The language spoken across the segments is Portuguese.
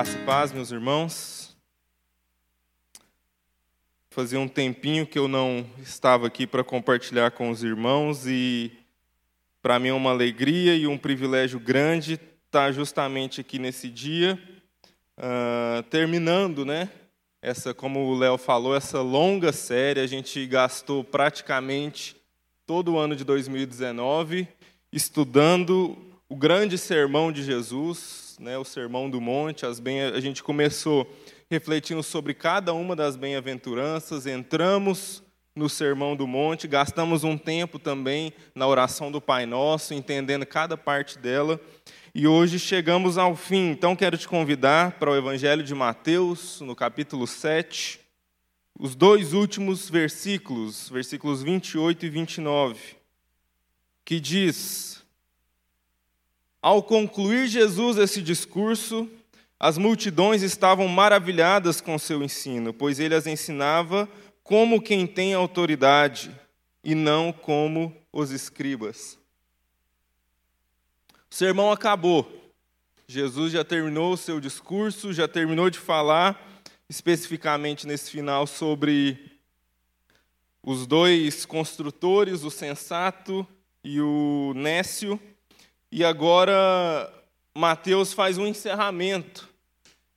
Graça e paz, meus irmãos. Fazia um tempinho que eu não estava aqui para compartilhar com os irmãos e para mim é uma alegria e um privilégio grande estar justamente aqui nesse dia, uh, terminando, né? Essa, como o Léo falou, essa longa série. A gente gastou praticamente todo o ano de 2019 estudando o grande sermão de Jesus, né, o Sermão do Monte, as bem, a gente começou refletindo sobre cada uma das bem-aventuranças, entramos no Sermão do Monte, gastamos um tempo também na oração do Pai Nosso, entendendo cada parte dela, e hoje chegamos ao fim. Então quero te convidar para o Evangelho de Mateus, no capítulo 7, os dois últimos versículos, versículos 28 e 29, que diz: ao concluir Jesus esse discurso, as multidões estavam maravilhadas com seu ensino, pois ele as ensinava como quem tem autoridade e não como os escribas. O sermão acabou. Jesus já terminou o seu discurso, já terminou de falar especificamente nesse final sobre os dois construtores, o sensato e o nécio. E agora Mateus faz um encerramento.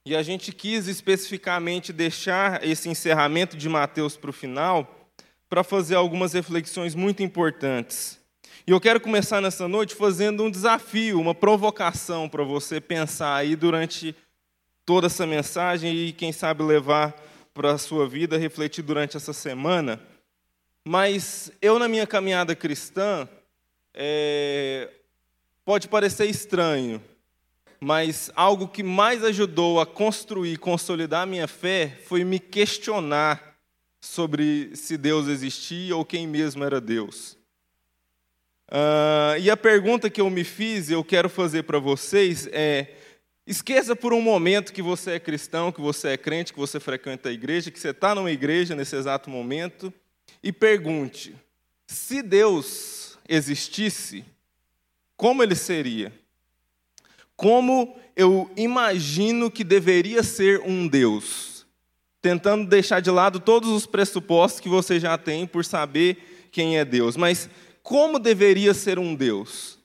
E a gente quis especificamente deixar esse encerramento de Mateus para o final, para fazer algumas reflexões muito importantes. E eu quero começar nessa noite fazendo um desafio, uma provocação para você pensar aí durante toda essa mensagem e, quem sabe, levar para a sua vida, refletir durante essa semana. Mas eu, na minha caminhada cristã, é, Pode parecer estranho, mas algo que mais ajudou a construir, consolidar a minha fé foi me questionar sobre se Deus existia ou quem mesmo era Deus. Uh, e a pergunta que eu me fiz, eu quero fazer para vocês é: esqueça por um momento que você é cristão, que você é crente, que você frequenta a igreja, que você está numa igreja nesse exato momento, e pergunte: se Deus existisse, como ele seria? Como eu imagino que deveria ser um Deus? Tentando deixar de lado todos os pressupostos que você já tem por saber quem é Deus. Mas como deveria ser um Deus?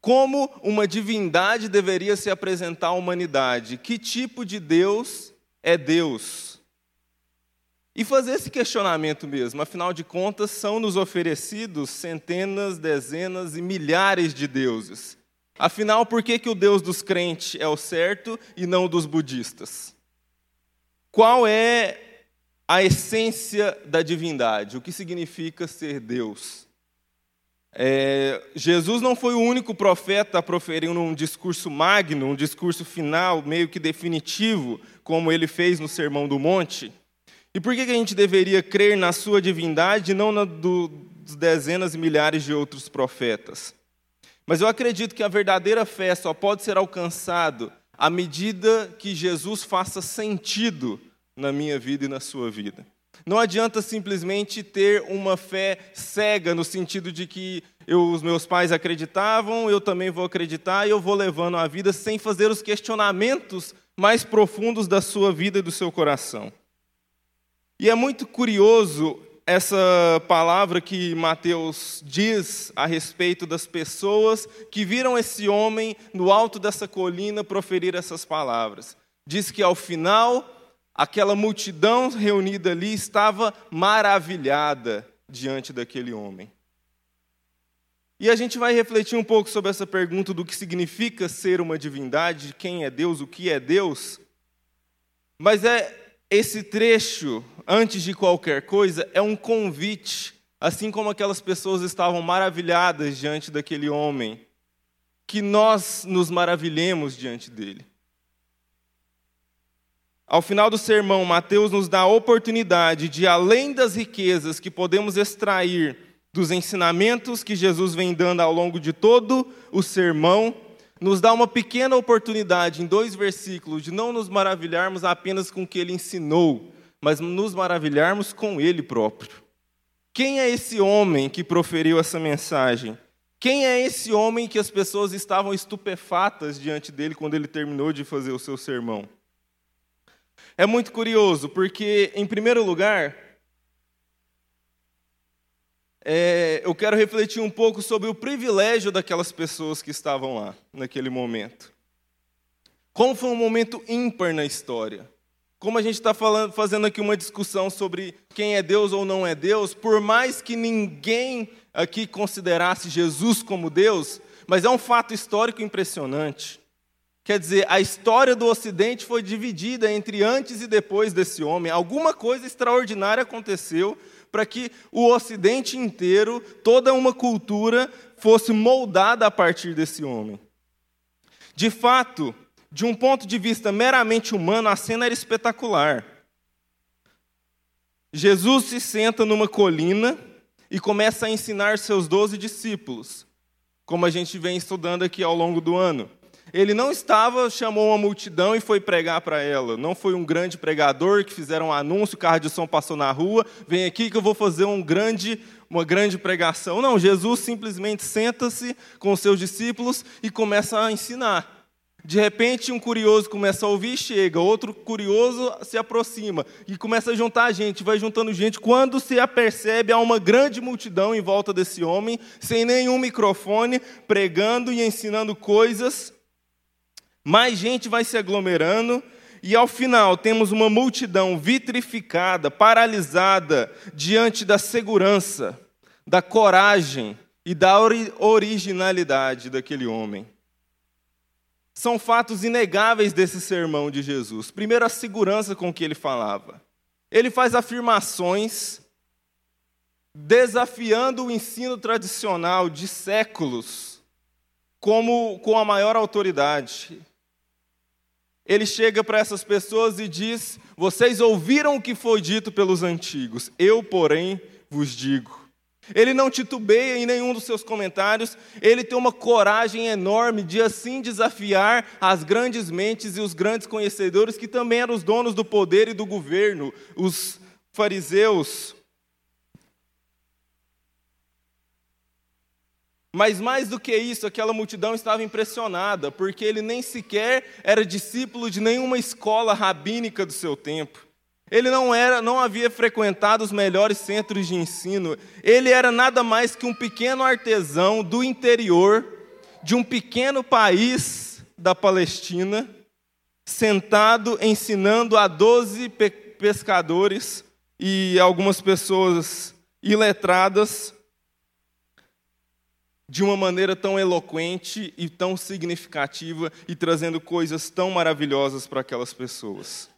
Como uma divindade deveria se apresentar à humanidade? Que tipo de Deus é Deus? E fazer esse questionamento mesmo, afinal de contas, são nos oferecidos centenas, dezenas e milhares de deuses. Afinal, por que, que o Deus dos crentes é o certo e não o dos budistas? Qual é a essência da divindade? O que significa ser Deus? É, Jesus não foi o único profeta a proferir um discurso magno, um discurso final, meio que definitivo, como ele fez no Sermão do Monte. E por que a gente deveria crer na sua divindade e não na dos dezenas e milhares de outros profetas? Mas eu acredito que a verdadeira fé só pode ser alcançada à medida que Jesus faça sentido na minha vida e na sua vida. Não adianta simplesmente ter uma fé cega, no sentido de que eu, os meus pais acreditavam, eu também vou acreditar e eu vou levando a vida sem fazer os questionamentos mais profundos da sua vida e do seu coração. E é muito curioso essa palavra que Mateus diz a respeito das pessoas que viram esse homem no alto dessa colina proferir essas palavras. Diz que ao final, aquela multidão reunida ali estava maravilhada diante daquele homem. E a gente vai refletir um pouco sobre essa pergunta do que significa ser uma divindade, quem é Deus, o que é Deus. Mas é esse trecho, antes de qualquer coisa, é um convite, assim como aquelas pessoas estavam maravilhadas diante daquele homem, que nós nos maravilhemos diante dele. Ao final do sermão, Mateus nos dá a oportunidade de, além das riquezas que podemos extrair dos ensinamentos que Jesus vem dando ao longo de todo o sermão, nos dá uma pequena oportunidade em dois versículos de não nos maravilharmos apenas com o que ele ensinou, mas nos maravilharmos com ele próprio. Quem é esse homem que proferiu essa mensagem? Quem é esse homem que as pessoas estavam estupefatas diante dele quando ele terminou de fazer o seu sermão? É muito curioso, porque, em primeiro lugar, é, eu quero refletir um pouco sobre o privilégio daquelas pessoas que estavam lá, naquele momento. Como foi um momento ímpar na história. Como a gente está fazendo aqui uma discussão sobre quem é Deus ou não é Deus, por mais que ninguém aqui considerasse Jesus como Deus, mas é um fato histórico impressionante. Quer dizer, a história do Ocidente foi dividida entre antes e depois desse homem. Alguma coisa extraordinária aconteceu para que o Ocidente inteiro, toda uma cultura, fosse moldada a partir desse homem. De fato, de um ponto de vista meramente humano, a cena era espetacular. Jesus se senta numa colina e começa a ensinar seus doze discípulos, como a gente vem estudando aqui ao longo do ano. Ele não estava, chamou uma multidão e foi pregar para ela. Não foi um grande pregador que fizeram um anúncio, o carro de som passou na rua, vem aqui que eu vou fazer um grande, uma grande pregação. Não, Jesus simplesmente senta-se com os seus discípulos e começa a ensinar. De repente, um curioso começa a ouvir e chega, outro curioso se aproxima e começa a juntar gente, vai juntando gente. Quando se apercebe, há uma grande multidão em volta desse homem, sem nenhum microfone, pregando e ensinando coisas mais gente vai se aglomerando, e ao final temos uma multidão vitrificada, paralisada diante da segurança, da coragem e da originalidade daquele homem. São fatos inegáveis desse sermão de Jesus. Primeiro, a segurança com que ele falava. Ele faz afirmações desafiando o ensino tradicional de séculos como com a maior autoridade ele chega para essas pessoas e diz: Vocês ouviram o que foi dito pelos antigos, eu, porém, vos digo. Ele não titubeia em nenhum dos seus comentários, ele tem uma coragem enorme de assim desafiar as grandes mentes e os grandes conhecedores, que também eram os donos do poder e do governo, os fariseus, Mas mais do que isso, aquela multidão estava impressionada, porque ele nem sequer era discípulo de nenhuma escola rabínica do seu tempo. Ele não era, não havia frequentado os melhores centros de ensino. Ele era nada mais que um pequeno artesão do interior de um pequeno país da Palestina, sentado ensinando a doze pescadores e algumas pessoas iletradas de uma maneira tão eloquente e tão significativa e trazendo coisas tão maravilhosas para aquelas pessoas.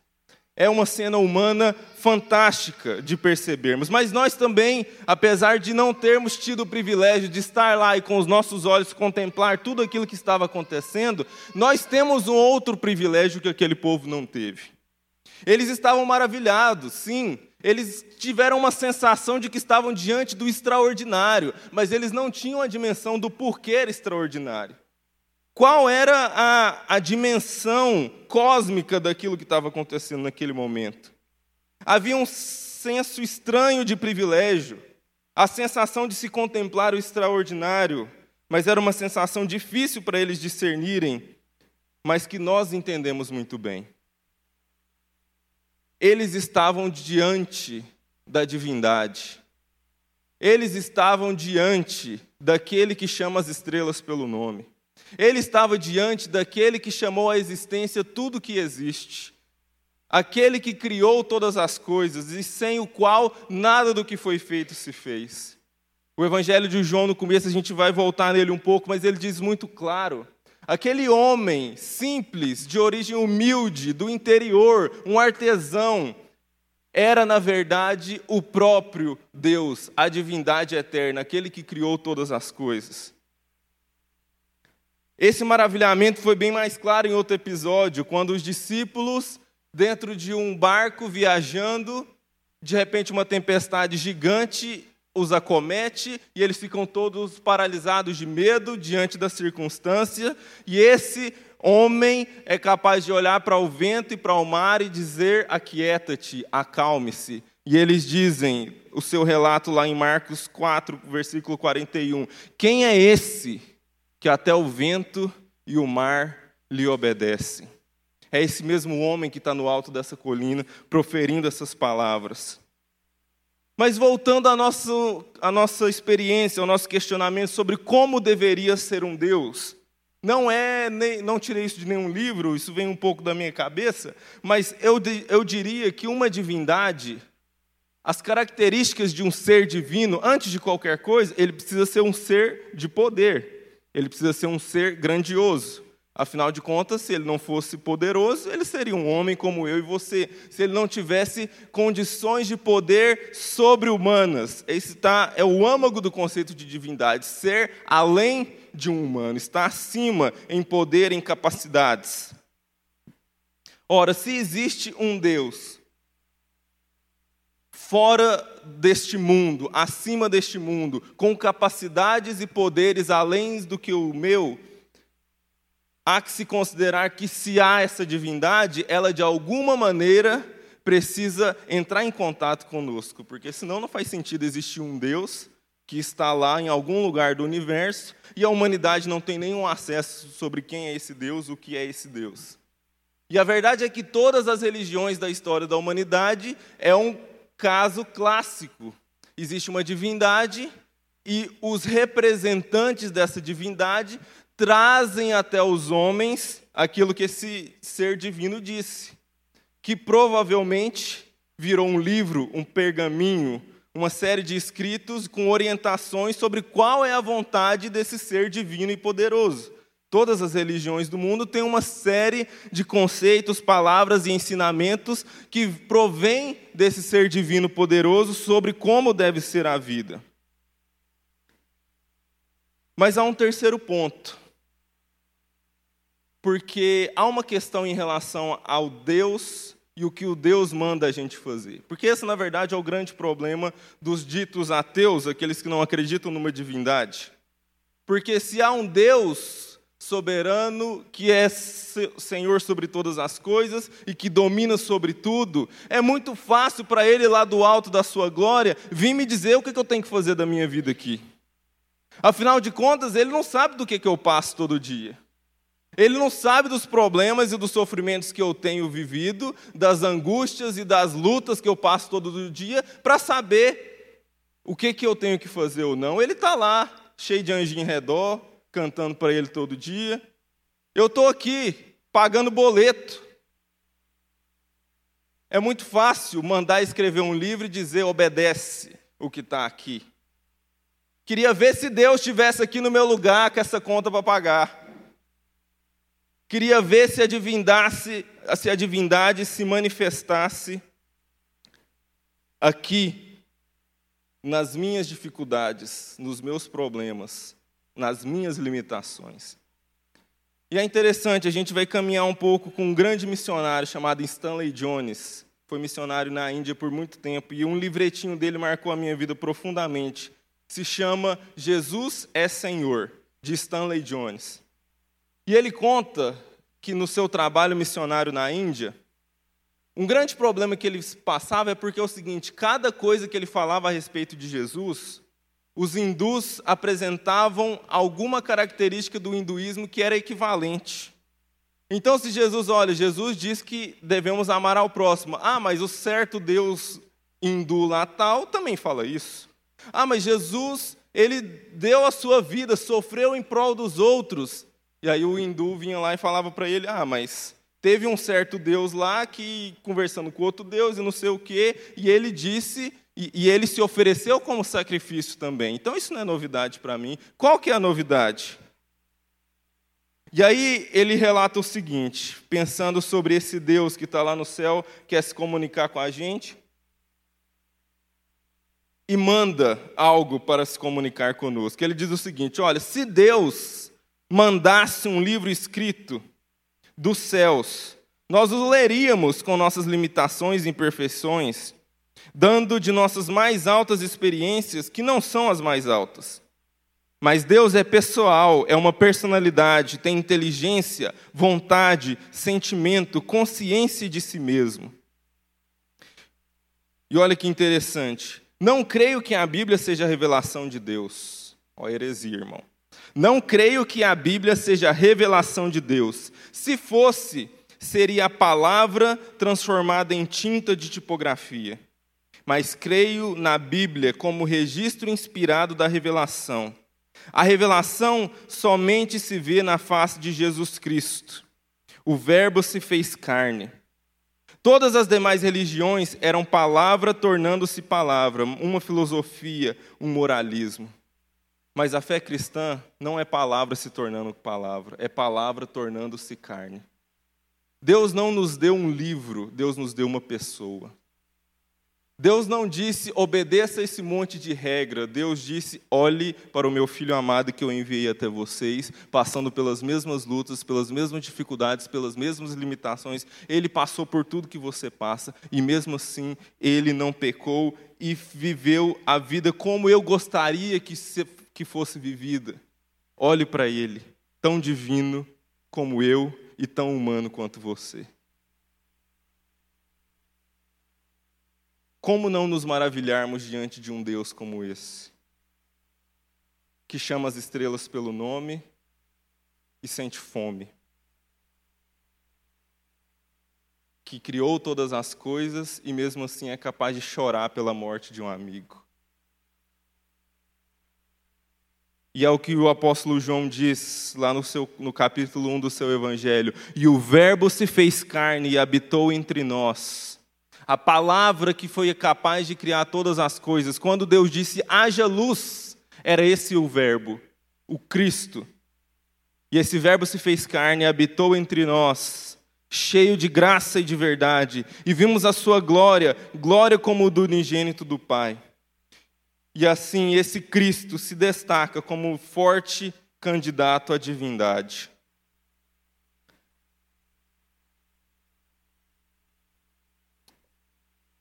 É uma cena humana fantástica de percebermos, mas nós também, apesar de não termos tido o privilégio de estar lá e com os nossos olhos contemplar tudo aquilo que estava acontecendo, nós temos um outro privilégio que aquele povo não teve. Eles estavam maravilhados, sim, eles tiveram uma sensação de que estavam diante do extraordinário, mas eles não tinham a dimensão do porquê era extraordinário. Qual era a, a dimensão cósmica daquilo que estava acontecendo naquele momento? Havia um senso estranho de privilégio, a sensação de se contemplar o extraordinário, mas era uma sensação difícil para eles discernirem, mas que nós entendemos muito bem eles estavam diante da divindade. Eles estavam diante daquele que chama as estrelas pelo nome. Ele estava diante daquele que chamou à existência tudo que existe. Aquele que criou todas as coisas e sem o qual nada do que foi feito se fez. O Evangelho de João, no começo, a gente vai voltar nele um pouco, mas ele diz muito claro Aquele homem simples, de origem humilde, do interior, um artesão, era na verdade o próprio Deus, a divindade eterna, aquele que criou todas as coisas. Esse maravilhamento foi bem mais claro em outro episódio, quando os discípulos, dentro de um barco viajando, de repente uma tempestade gigante os acomete e eles ficam todos paralisados de medo diante da circunstância, e esse homem é capaz de olhar para o vento e para o mar e dizer: Aquieta-te, acalme-se. E eles dizem, o seu relato lá em Marcos 4, versículo 41, quem é esse que até o vento e o mar lhe obedecem? É esse mesmo homem que está no alto dessa colina, proferindo essas palavras. Mas voltando à nossa, à nossa experiência, ao nosso questionamento sobre como deveria ser um Deus, não é, nem, não tirei isso de nenhum livro, isso vem um pouco da minha cabeça, mas eu, eu diria que uma divindade, as características de um ser divino, antes de qualquer coisa, ele precisa ser um ser de poder, ele precisa ser um ser grandioso. Afinal de contas, se ele não fosse poderoso, ele seria um homem como eu e você. Se ele não tivesse condições de poder sobre-humanas. Esse tá, é o âmago do conceito de divindade. Ser além de um humano, estar acima em poder, em capacidades. Ora, se existe um Deus fora deste mundo, acima deste mundo, com capacidades e poderes além do que o meu, há que se considerar que se há essa divindade, ela de alguma maneira precisa entrar em contato conosco, porque senão não faz sentido existir um Deus que está lá em algum lugar do universo e a humanidade não tem nenhum acesso sobre quem é esse Deus, o que é esse Deus. E a verdade é que todas as religiões da história da humanidade é um caso clássico. Existe uma divindade e os representantes dessa divindade trazem até os homens aquilo que esse ser divino disse, que provavelmente virou um livro, um pergaminho, uma série de escritos com orientações sobre qual é a vontade desse ser divino e poderoso. Todas as religiões do mundo têm uma série de conceitos, palavras e ensinamentos que provêm desse ser divino poderoso sobre como deve ser a vida. Mas há um terceiro ponto porque há uma questão em relação ao Deus e o que o Deus manda a gente fazer. Porque esse, na verdade, é o grande problema dos ditos ateus, aqueles que não acreditam numa divindade. Porque se há um Deus soberano que é Senhor sobre todas as coisas e que domina sobre tudo, é muito fácil para ele lá do alto da sua glória vir me dizer o que eu tenho que fazer da minha vida aqui. Afinal de contas, ele não sabe do que eu passo todo dia. Ele não sabe dos problemas e dos sofrimentos que eu tenho vivido, das angústias e das lutas que eu passo todo dia, para saber o que, que eu tenho que fazer ou não. Ele está lá, cheio de anjinho em redor, cantando para ele todo dia. Eu estou aqui, pagando boleto. É muito fácil mandar escrever um livro e dizer obedece o que está aqui. Queria ver se Deus estivesse aqui no meu lugar com essa conta para pagar. Queria ver se a divindade, se a divindade se manifestasse aqui nas minhas dificuldades, nos meus problemas, nas minhas limitações. E é interessante, a gente vai caminhar um pouco com um grande missionário chamado Stanley Jones. Foi missionário na Índia por muito tempo e um livretinho dele marcou a minha vida profundamente. Se chama Jesus é Senhor, de Stanley Jones. E ele conta que no seu trabalho missionário na Índia, um grande problema que ele passava é porque é o seguinte: cada coisa que ele falava a respeito de Jesus, os hindus apresentavam alguma característica do hinduísmo que era equivalente. Então, se Jesus, olha, Jesus diz que devemos amar ao próximo. Ah, mas o certo Deus hindu lá tal também fala isso. Ah, mas Jesus, ele deu a sua vida, sofreu em prol dos outros. E aí o hindu vinha lá e falava para ele: Ah, mas teve um certo Deus lá que conversando com outro Deus e não sei o quê, e ele disse e, e ele se ofereceu como sacrifício também. Então isso não é novidade para mim. Qual que é a novidade? E aí ele relata o seguinte, pensando sobre esse Deus que está lá no céu, quer se comunicar com a gente, e manda algo para se comunicar conosco. Ele diz o seguinte: olha, se Deus mandasse um livro escrito dos céus, nós o leríamos com nossas limitações e imperfeições, dando de nossas mais altas experiências que não são as mais altas. Mas Deus é pessoal, é uma personalidade, tem inteligência, vontade, sentimento, consciência de si mesmo. E olha que interessante. Não creio que a Bíblia seja a revelação de Deus. Ó, heresia, irmão. Não creio que a Bíblia seja a revelação de Deus. Se fosse, seria a palavra transformada em tinta de tipografia. Mas creio na Bíblia como registro inspirado da revelação. A revelação somente se vê na face de Jesus Cristo. O Verbo se fez carne. Todas as demais religiões eram palavra tornando-se palavra, uma filosofia, um moralismo. Mas a fé cristã não é palavra se tornando palavra, é palavra tornando-se carne. Deus não nos deu um livro, Deus nos deu uma pessoa. Deus não disse, obedeça esse monte de regra. Deus disse, olhe para o meu filho amado que eu enviei até vocês, passando pelas mesmas lutas, pelas mesmas dificuldades, pelas mesmas limitações. Ele passou por tudo que você passa, e mesmo assim, ele não pecou e viveu a vida como eu gostaria que, que fosse vivida. Olhe para ele, tão divino como eu e tão humano quanto você. Como não nos maravilharmos diante de um Deus como esse, que chama as estrelas pelo nome e sente fome, que criou todas as coisas e mesmo assim é capaz de chorar pela morte de um amigo. E é o que o apóstolo João diz lá no, seu, no capítulo 1 do seu evangelho: E o Verbo se fez carne e habitou entre nós a palavra que foi capaz de criar todas as coisas. Quando Deus disse haja luz, era esse o Verbo, o Cristo. E esse Verbo se fez carne e habitou entre nós, cheio de graça e de verdade, e vimos a sua glória, glória como o do unigênito do Pai. E assim esse Cristo se destaca como forte candidato à divindade.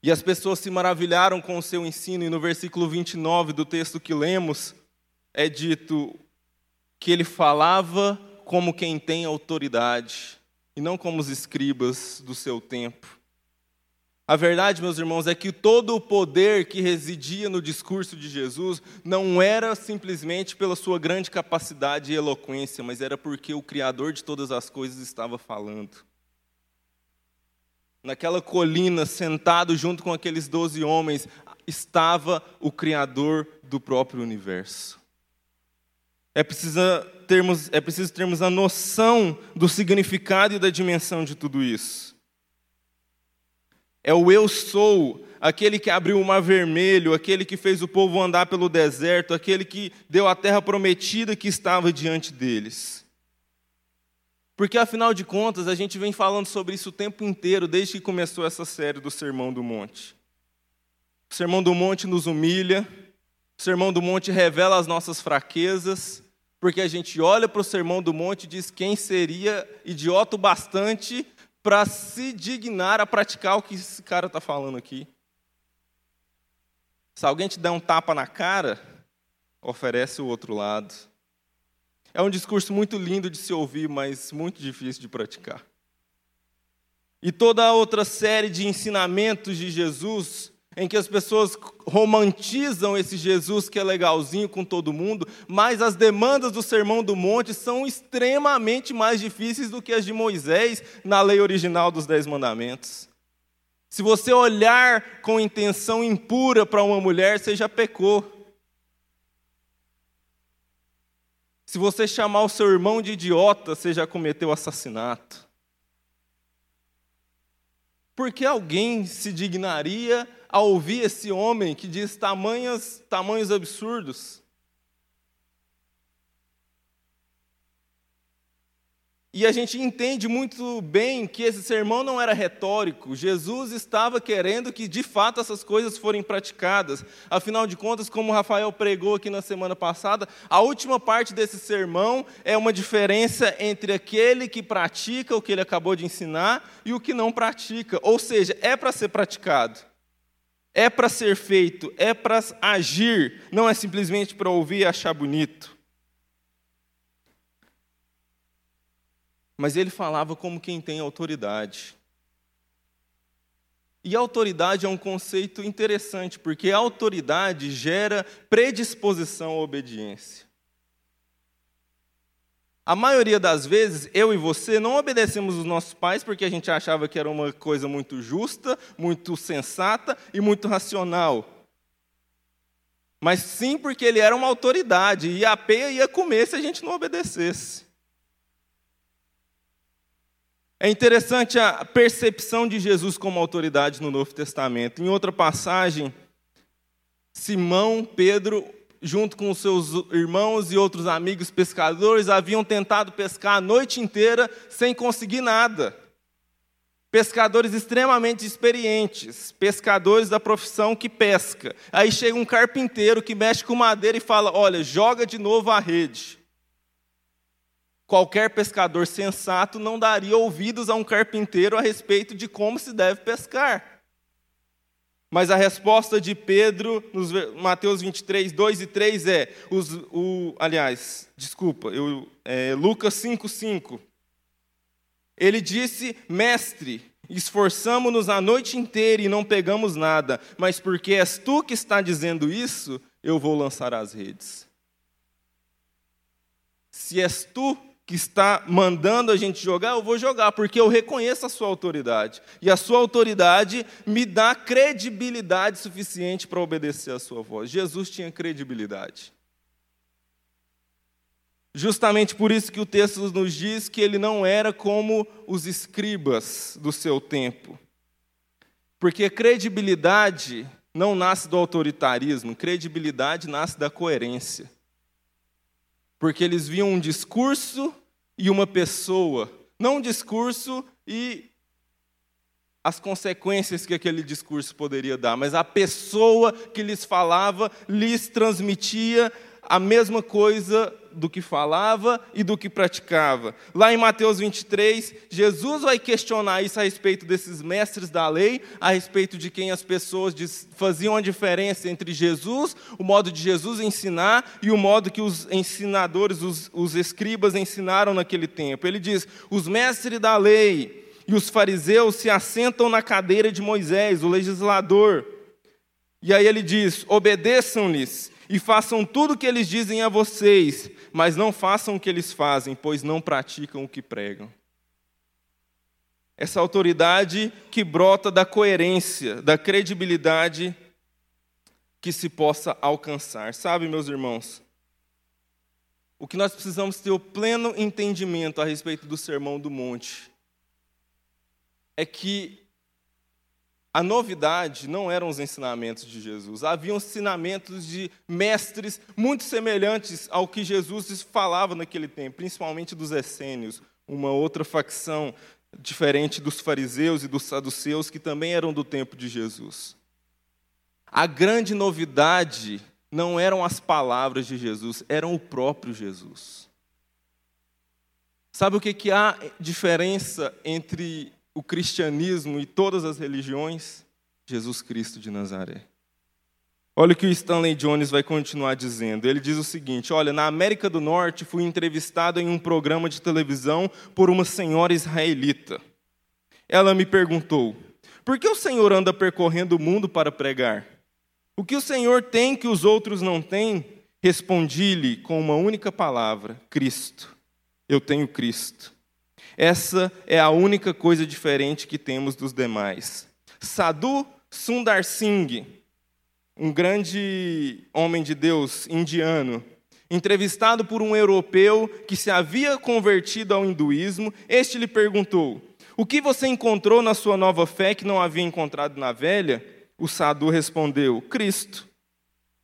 E as pessoas se maravilharam com o seu ensino, e no versículo 29 do texto que lemos, é dito que ele falava como quem tem autoridade, e não como os escribas do seu tempo. A verdade, meus irmãos, é que todo o poder que residia no discurso de Jesus não era simplesmente pela sua grande capacidade e eloquência, mas era porque o Criador de todas as coisas estava falando naquela colina, sentado junto com aqueles doze homens, estava o Criador do próprio universo. É preciso, termos, é preciso termos a noção do significado e da dimensão de tudo isso. É o eu sou, aquele que abriu o mar vermelho, aquele que fez o povo andar pelo deserto, aquele que deu a terra prometida que estava diante deles. Porque afinal de contas, a gente vem falando sobre isso o tempo inteiro, desde que começou essa série do Sermão do Monte. O Sermão do Monte nos humilha, o Sermão do Monte revela as nossas fraquezas, porque a gente olha para o Sermão do Monte e diz quem seria idiota o bastante para se dignar a praticar o que esse cara está falando aqui. Se alguém te der um tapa na cara, oferece o outro lado. É um discurso muito lindo de se ouvir, mas muito difícil de praticar. E toda a outra série de ensinamentos de Jesus, em que as pessoas romantizam esse Jesus que é legalzinho com todo mundo, mas as demandas do Sermão do Monte são extremamente mais difíceis do que as de Moisés na lei original dos Dez Mandamentos. Se você olhar com intenção impura para uma mulher, você já pecou. Se você chamar o seu irmão de idiota, você já cometeu assassinato. Porque alguém se dignaria a ouvir esse homem que diz tamanhos, tamanhos absurdos? E a gente entende muito bem que esse sermão não era retórico. Jesus estava querendo que de fato essas coisas forem praticadas. Afinal de contas, como o Rafael pregou aqui na semana passada, a última parte desse sermão é uma diferença entre aquele que pratica o que ele acabou de ensinar e o que não pratica. Ou seja, é para ser praticado. É para ser feito, é para agir, não é simplesmente para ouvir e achar bonito. Mas ele falava como quem tem autoridade. E autoridade é um conceito interessante, porque autoridade gera predisposição à obediência. A maioria das vezes, eu e você não obedecemos os nossos pais porque a gente achava que era uma coisa muito justa, muito sensata e muito racional. Mas sim porque ele era uma autoridade e a peia ia comer se a gente não obedecesse. É interessante a percepção de Jesus como autoridade no Novo Testamento. Em outra passagem, Simão, Pedro, junto com seus irmãos e outros amigos pescadores, haviam tentado pescar a noite inteira sem conseguir nada. Pescadores extremamente experientes, pescadores da profissão que pesca. Aí chega um carpinteiro que mexe com madeira e fala: Olha, joga de novo a rede. Qualquer pescador sensato não daria ouvidos a um carpinteiro a respeito de como se deve pescar. Mas a resposta de Pedro, nos Mateus 23, 2 e 3 é, os, o, aliás, desculpa, eu, é, Lucas 5, 5. Ele disse, mestre, esforçamo-nos a noite inteira e não pegamos nada, mas porque és tu que está dizendo isso, eu vou lançar as redes. Se és tu que está mandando a gente jogar, eu vou jogar, porque eu reconheço a sua autoridade. E a sua autoridade me dá credibilidade suficiente para obedecer a sua voz. Jesus tinha credibilidade. Justamente por isso que o texto nos diz que ele não era como os escribas do seu tempo. Porque credibilidade não nasce do autoritarismo, credibilidade nasce da coerência porque eles viam um discurso e uma pessoa, não um discurso e as consequências que aquele discurso poderia dar, mas a pessoa que lhes falava lhes transmitia a mesma coisa do que falava e do que praticava. Lá em Mateus 23, Jesus vai questionar isso a respeito desses mestres da lei, a respeito de quem as pessoas faziam a diferença entre Jesus, o modo de Jesus ensinar e o modo que os ensinadores, os, os escribas ensinaram naquele tempo. Ele diz: os mestres da lei e os fariseus se assentam na cadeira de Moisés, o legislador. E aí ele diz: obedeçam-lhes e façam tudo o que eles dizem a vocês, mas não façam o que eles fazem, pois não praticam o que pregam. Essa autoridade que brota da coerência, da credibilidade que se possa alcançar. Sabe, meus irmãos, o que nós precisamos ter o pleno entendimento a respeito do Sermão do Monte é que a novidade não eram os ensinamentos de Jesus, havia ensinamentos de mestres muito semelhantes ao que Jesus falava naquele tempo, principalmente dos essênios, uma outra facção diferente dos fariseus e dos saduceus que também eram do tempo de Jesus. A grande novidade não eram as palavras de Jesus, eram o próprio Jesus. Sabe o que, que há diferença entre o cristianismo e todas as religiões? Jesus Cristo de Nazaré. Olha o que o Stanley Jones vai continuar dizendo. Ele diz o seguinte: Olha, na América do Norte fui entrevistado em um programa de televisão por uma senhora israelita. Ela me perguntou: Por que o Senhor anda percorrendo o mundo para pregar? O que o Senhor tem que os outros não têm? Respondi-lhe com uma única palavra: Cristo. Eu tenho Cristo. Essa é a única coisa diferente que temos dos demais. Sadhu Sundar Singh, um grande homem de Deus indiano, entrevistado por um europeu que se havia convertido ao hinduísmo, este lhe perguntou: O que você encontrou na sua nova fé que não havia encontrado na velha? O Sadhu respondeu: Cristo.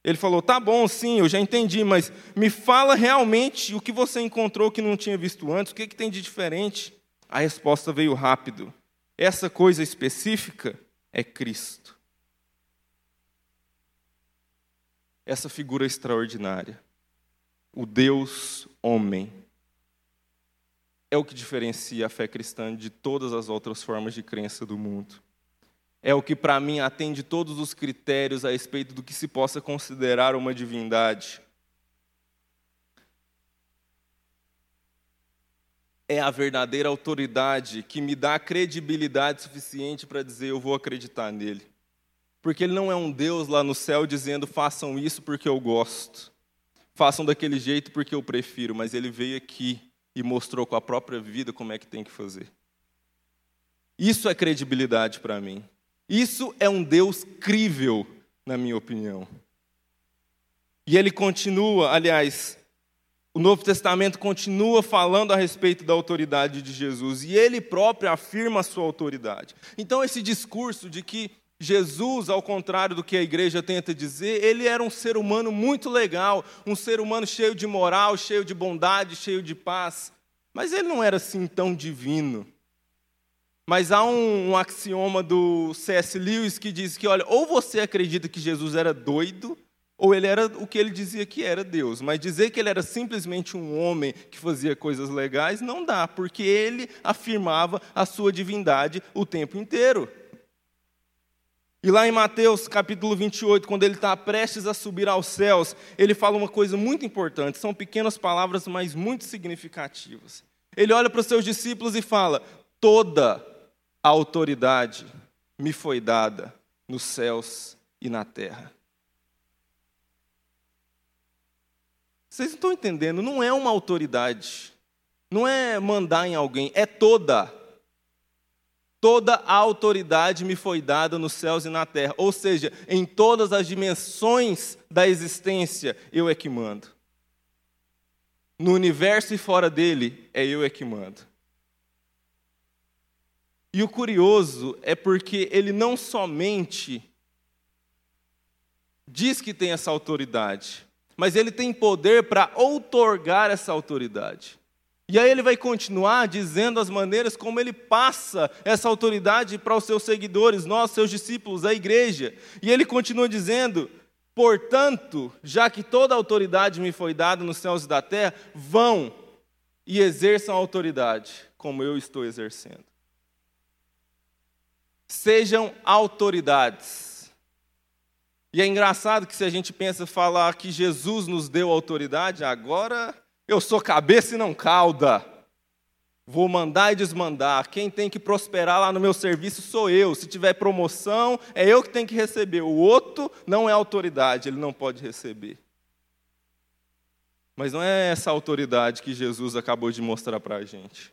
Ele falou: Tá bom, sim, eu já entendi, mas me fala realmente o que você encontrou que não tinha visto antes, o que, que tem de diferente? A resposta veio rápido. Essa coisa específica é Cristo. Essa figura extraordinária, o Deus homem, é o que diferencia a fé cristã de todas as outras formas de crença do mundo é o que para mim atende todos os critérios a respeito do que se possa considerar uma divindade. É a verdadeira autoridade que me dá credibilidade suficiente para dizer eu vou acreditar nele. Porque ele não é um Deus lá no céu dizendo façam isso porque eu gosto, façam daquele jeito porque eu prefiro, mas ele veio aqui e mostrou com a própria vida como é que tem que fazer. Isso é credibilidade para mim. Isso é um Deus crível, na minha opinião. E ele continua, aliás, o Novo Testamento continua falando a respeito da autoridade de Jesus e ele próprio afirma a sua autoridade. Então, esse discurso de que Jesus, ao contrário do que a igreja tenta dizer, ele era um ser humano muito legal, um ser humano cheio de moral, cheio de bondade, cheio de paz. Mas ele não era assim tão divino. Mas há um, um axioma do C.S. Lewis que diz que, olha, ou você acredita que Jesus era doido, ou ele era o que ele dizia que era Deus. Mas dizer que ele era simplesmente um homem que fazia coisas legais não dá, porque ele afirmava a sua divindade o tempo inteiro. E lá em Mateus capítulo 28, quando ele está prestes a subir aos céus, ele fala uma coisa muito importante, são pequenas palavras, mas muito significativas. Ele olha para os seus discípulos e fala: Toda a autoridade me foi dada nos céus e na terra. Vocês não estão entendendo, não é uma autoridade, não é mandar em alguém, é toda Toda a autoridade me foi dada nos céus e na terra, ou seja, em todas as dimensões da existência, eu é que mando. No universo e fora dele, é eu é que mando. E o curioso é porque ele não somente diz que tem essa autoridade, mas ele tem poder para outorgar essa autoridade. E aí ele vai continuar dizendo as maneiras como ele passa essa autoridade para os seus seguidores, nós, seus discípulos, a igreja. E ele continua dizendo: Portanto, já que toda autoridade me foi dada nos céus e da terra, vão e exerçam a autoridade, como eu estou exercendo. Sejam autoridades. E é engraçado que se a gente pensa falar que Jesus nos deu autoridade, agora eu sou cabeça e não cauda. Vou mandar e desmandar. Quem tem que prosperar lá no meu serviço sou eu. Se tiver promoção, é eu que tenho que receber. O outro não é autoridade, ele não pode receber. Mas não é essa autoridade que Jesus acabou de mostrar para a gente.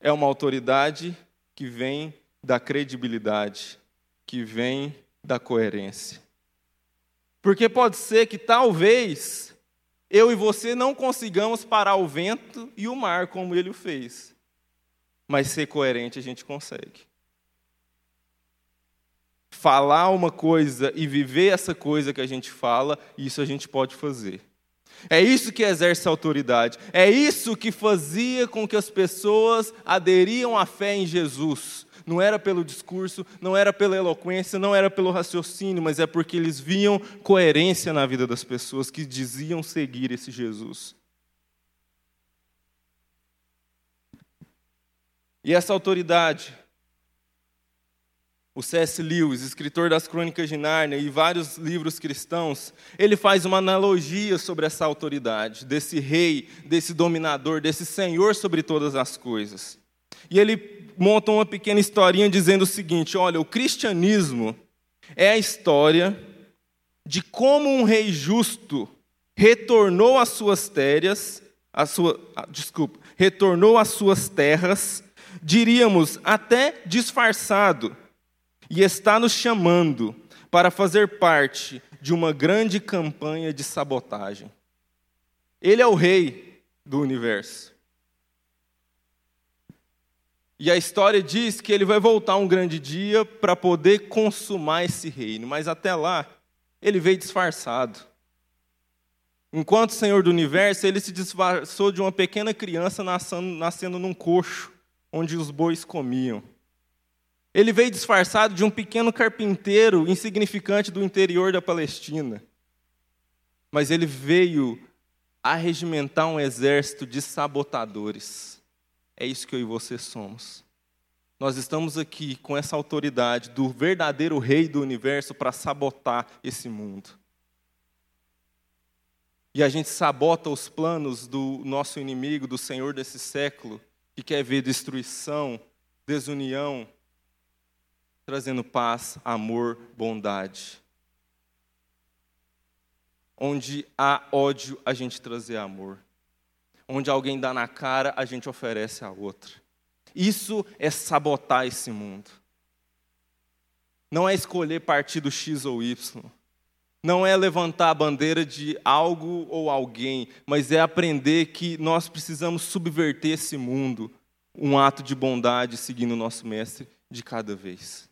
É uma autoridade que vem da credibilidade, que vem da coerência. Porque pode ser que talvez eu e você não consigamos parar o vento e o mar como ele o fez. Mas ser coerente a gente consegue. Falar uma coisa e viver essa coisa que a gente fala, isso a gente pode fazer. É isso que exerce autoridade. É isso que fazia com que as pessoas aderiam à fé em Jesus não era pelo discurso, não era pela eloquência, não era pelo raciocínio, mas é porque eles viam coerência na vida das pessoas que diziam seguir esse Jesus. E essa autoridade, o C.S. Lewis, escritor das Crônicas de Nárnia e vários livros cristãos, ele faz uma analogia sobre essa autoridade, desse rei, desse dominador, desse senhor sobre todas as coisas. E ele montam uma pequena historinha dizendo o seguinte: olha, o cristianismo é a história de como um rei justo retornou às suas terras, a sua, desculpa, retornou às suas terras, diríamos até disfarçado, e está nos chamando para fazer parte de uma grande campanha de sabotagem. Ele é o rei do universo. E a história diz que ele vai voltar um grande dia para poder consumar esse reino, mas até lá ele veio disfarçado. Enquanto Senhor do universo, ele se disfarçou de uma pequena criança nascendo, nascendo num coxo, onde os bois comiam. Ele veio disfarçado de um pequeno carpinteiro insignificante do interior da Palestina. Mas ele veio arregimentar um exército de sabotadores é isso que eu e você somos. Nós estamos aqui com essa autoridade do verdadeiro rei do universo para sabotar esse mundo. E a gente sabota os planos do nosso inimigo, do Senhor desse século, que quer ver destruição, desunião, trazendo paz, amor, bondade. Onde há ódio, a gente trazer amor. Onde alguém dá na cara, a gente oferece a outra. Isso é sabotar esse mundo. Não é escolher partido X ou Y. Não é levantar a bandeira de algo ou alguém, mas é aprender que nós precisamos subverter esse mundo, um ato de bondade seguindo o nosso mestre de cada vez.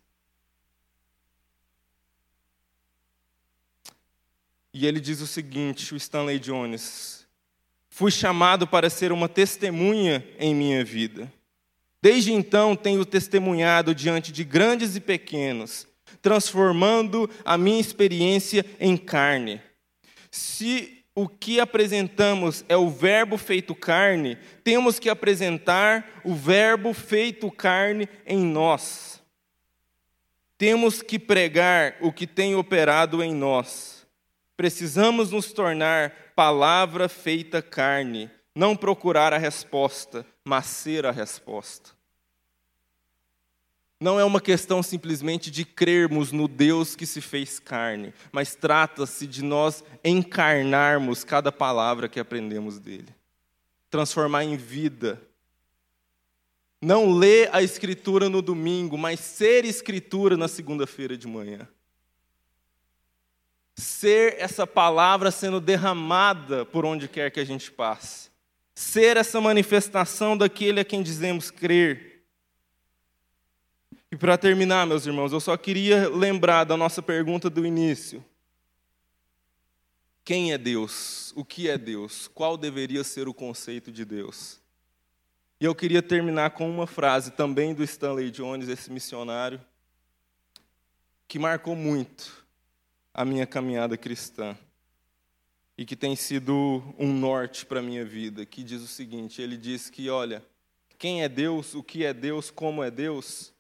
E ele diz o seguinte, o Stanley Jones: Fui chamado para ser uma testemunha em minha vida. Desde então tenho testemunhado diante de grandes e pequenos, transformando a minha experiência em carne. Se o que apresentamos é o Verbo feito carne, temos que apresentar o Verbo feito carne em nós. Temos que pregar o que tem operado em nós. Precisamos nos tornar palavra feita carne, não procurar a resposta, mas ser a resposta. Não é uma questão simplesmente de crermos no Deus que se fez carne, mas trata-se de nós encarnarmos cada palavra que aprendemos dele, transformar em vida. Não ler a Escritura no domingo, mas ser Escritura na segunda-feira de manhã ser essa palavra sendo derramada por onde quer que a gente passe, ser essa manifestação daquele a quem dizemos crer. E para terminar, meus irmãos, eu só queria lembrar da nossa pergunta do início. Quem é Deus? O que é Deus? Qual deveria ser o conceito de Deus? E eu queria terminar com uma frase também do Stanley Jones, esse missionário, que marcou muito a minha caminhada cristã e que tem sido um norte para a minha vida, que diz o seguinte: ele diz que, olha, quem é Deus, o que é Deus, como é Deus.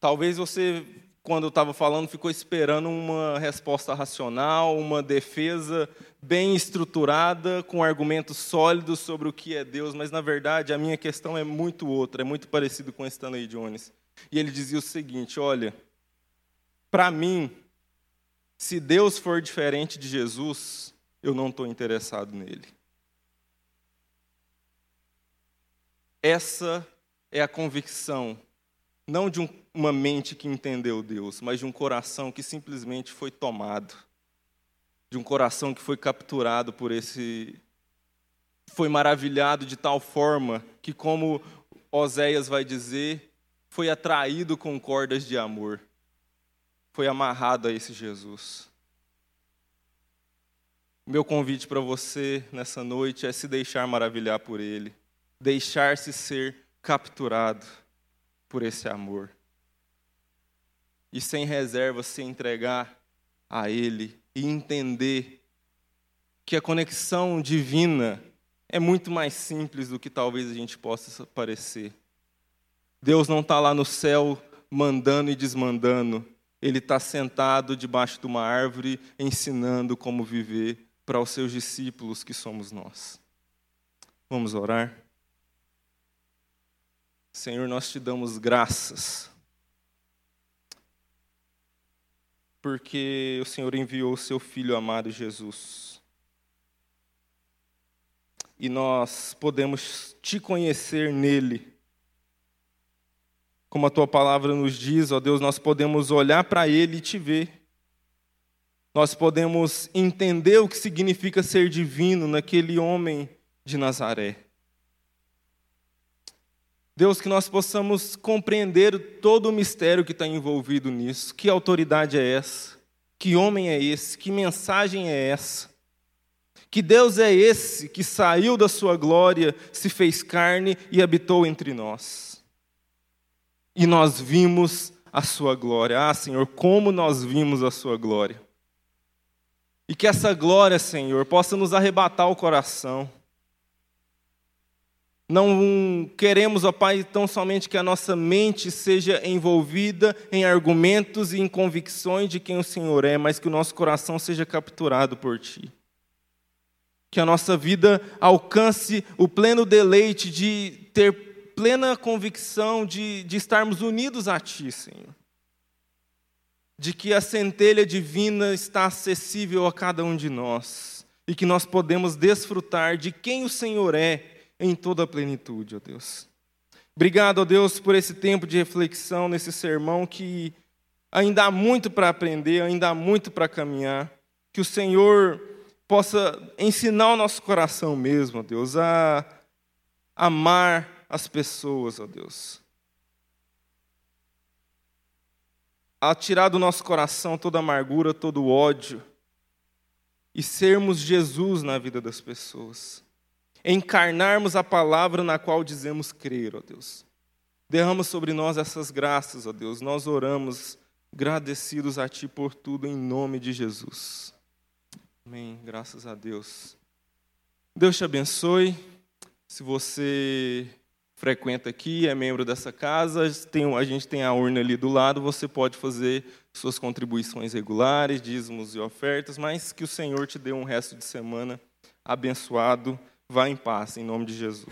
Talvez você, quando eu estava falando, ficou esperando uma resposta racional, uma defesa bem estruturada, com argumentos sólidos sobre o que é Deus, mas na verdade a minha questão é muito outra, é muito parecido com Stanley Jones. E ele dizia o seguinte: olha, para mim, se Deus for diferente de Jesus, eu não estou interessado nele. Essa é a convicção, não de um, uma mente que entendeu Deus, mas de um coração que simplesmente foi tomado, de um coração que foi capturado por esse. Foi maravilhado de tal forma que, como Oséias vai dizer, foi atraído com cordas de amor foi amarrado a esse Jesus. Meu convite para você nessa noite é se deixar maravilhar por Ele, deixar-se ser capturado por esse amor. E sem reserva se entregar a Ele e entender que a conexão divina é muito mais simples do que talvez a gente possa parecer. Deus não está lá no céu mandando e desmandando, ele está sentado debaixo de uma árvore ensinando como viver para os seus discípulos que somos nós. Vamos orar? Senhor, nós te damos graças, porque o Senhor enviou o seu Filho amado Jesus. E nós podemos te conhecer nele como a tua palavra nos diz, ó Deus, nós podemos olhar para Ele e te ver. Nós podemos entender o que significa ser divino naquele homem de Nazaré. Deus, que nós possamos compreender todo o mistério que está envolvido nisso. Que autoridade é essa? Que homem é esse? Que mensagem é essa? Que Deus é esse que saiu da sua glória, se fez carne e habitou entre nós? E nós vimos a sua glória. Ah, Senhor, como nós vimos a sua glória. E que essa glória, Senhor, possa nos arrebatar o coração. Não queremos, ó Pai, tão somente que a nossa mente seja envolvida em argumentos e em convicções de quem o Senhor é, mas que o nosso coração seja capturado por Ti. Que a nossa vida alcance o pleno deleite de ter plena convicção de, de estarmos unidos a Ti, Senhor. De que a centelha divina está acessível a cada um de nós. e que nós podemos desfrutar de quem o Senhor é em toda a plenitude, ó Deus. Obrigado, ó Deus, por esse tempo de reflexão nesse sermão que ainda há muito para aprender, ainda há muito para caminhar. Que o Senhor possa ensinar o nosso coração mesmo, ó Deus, a amar as pessoas, ó Deus. A tirar do nosso coração toda amargura, todo ódio e sermos Jesus na vida das pessoas encarnarmos a palavra na qual dizemos crer, ó Deus. Derrama sobre nós essas graças, ó Deus. Nós oramos agradecidos a Ti por tudo, em nome de Jesus. Amém. Graças a Deus. Deus te abençoe. Se você frequenta aqui, é membro dessa casa, tem, a gente tem a urna ali do lado, você pode fazer suas contribuições regulares, dízimos e ofertas, mas que o Senhor te dê um resto de semana abençoado. Vá em paz, em nome de Jesus.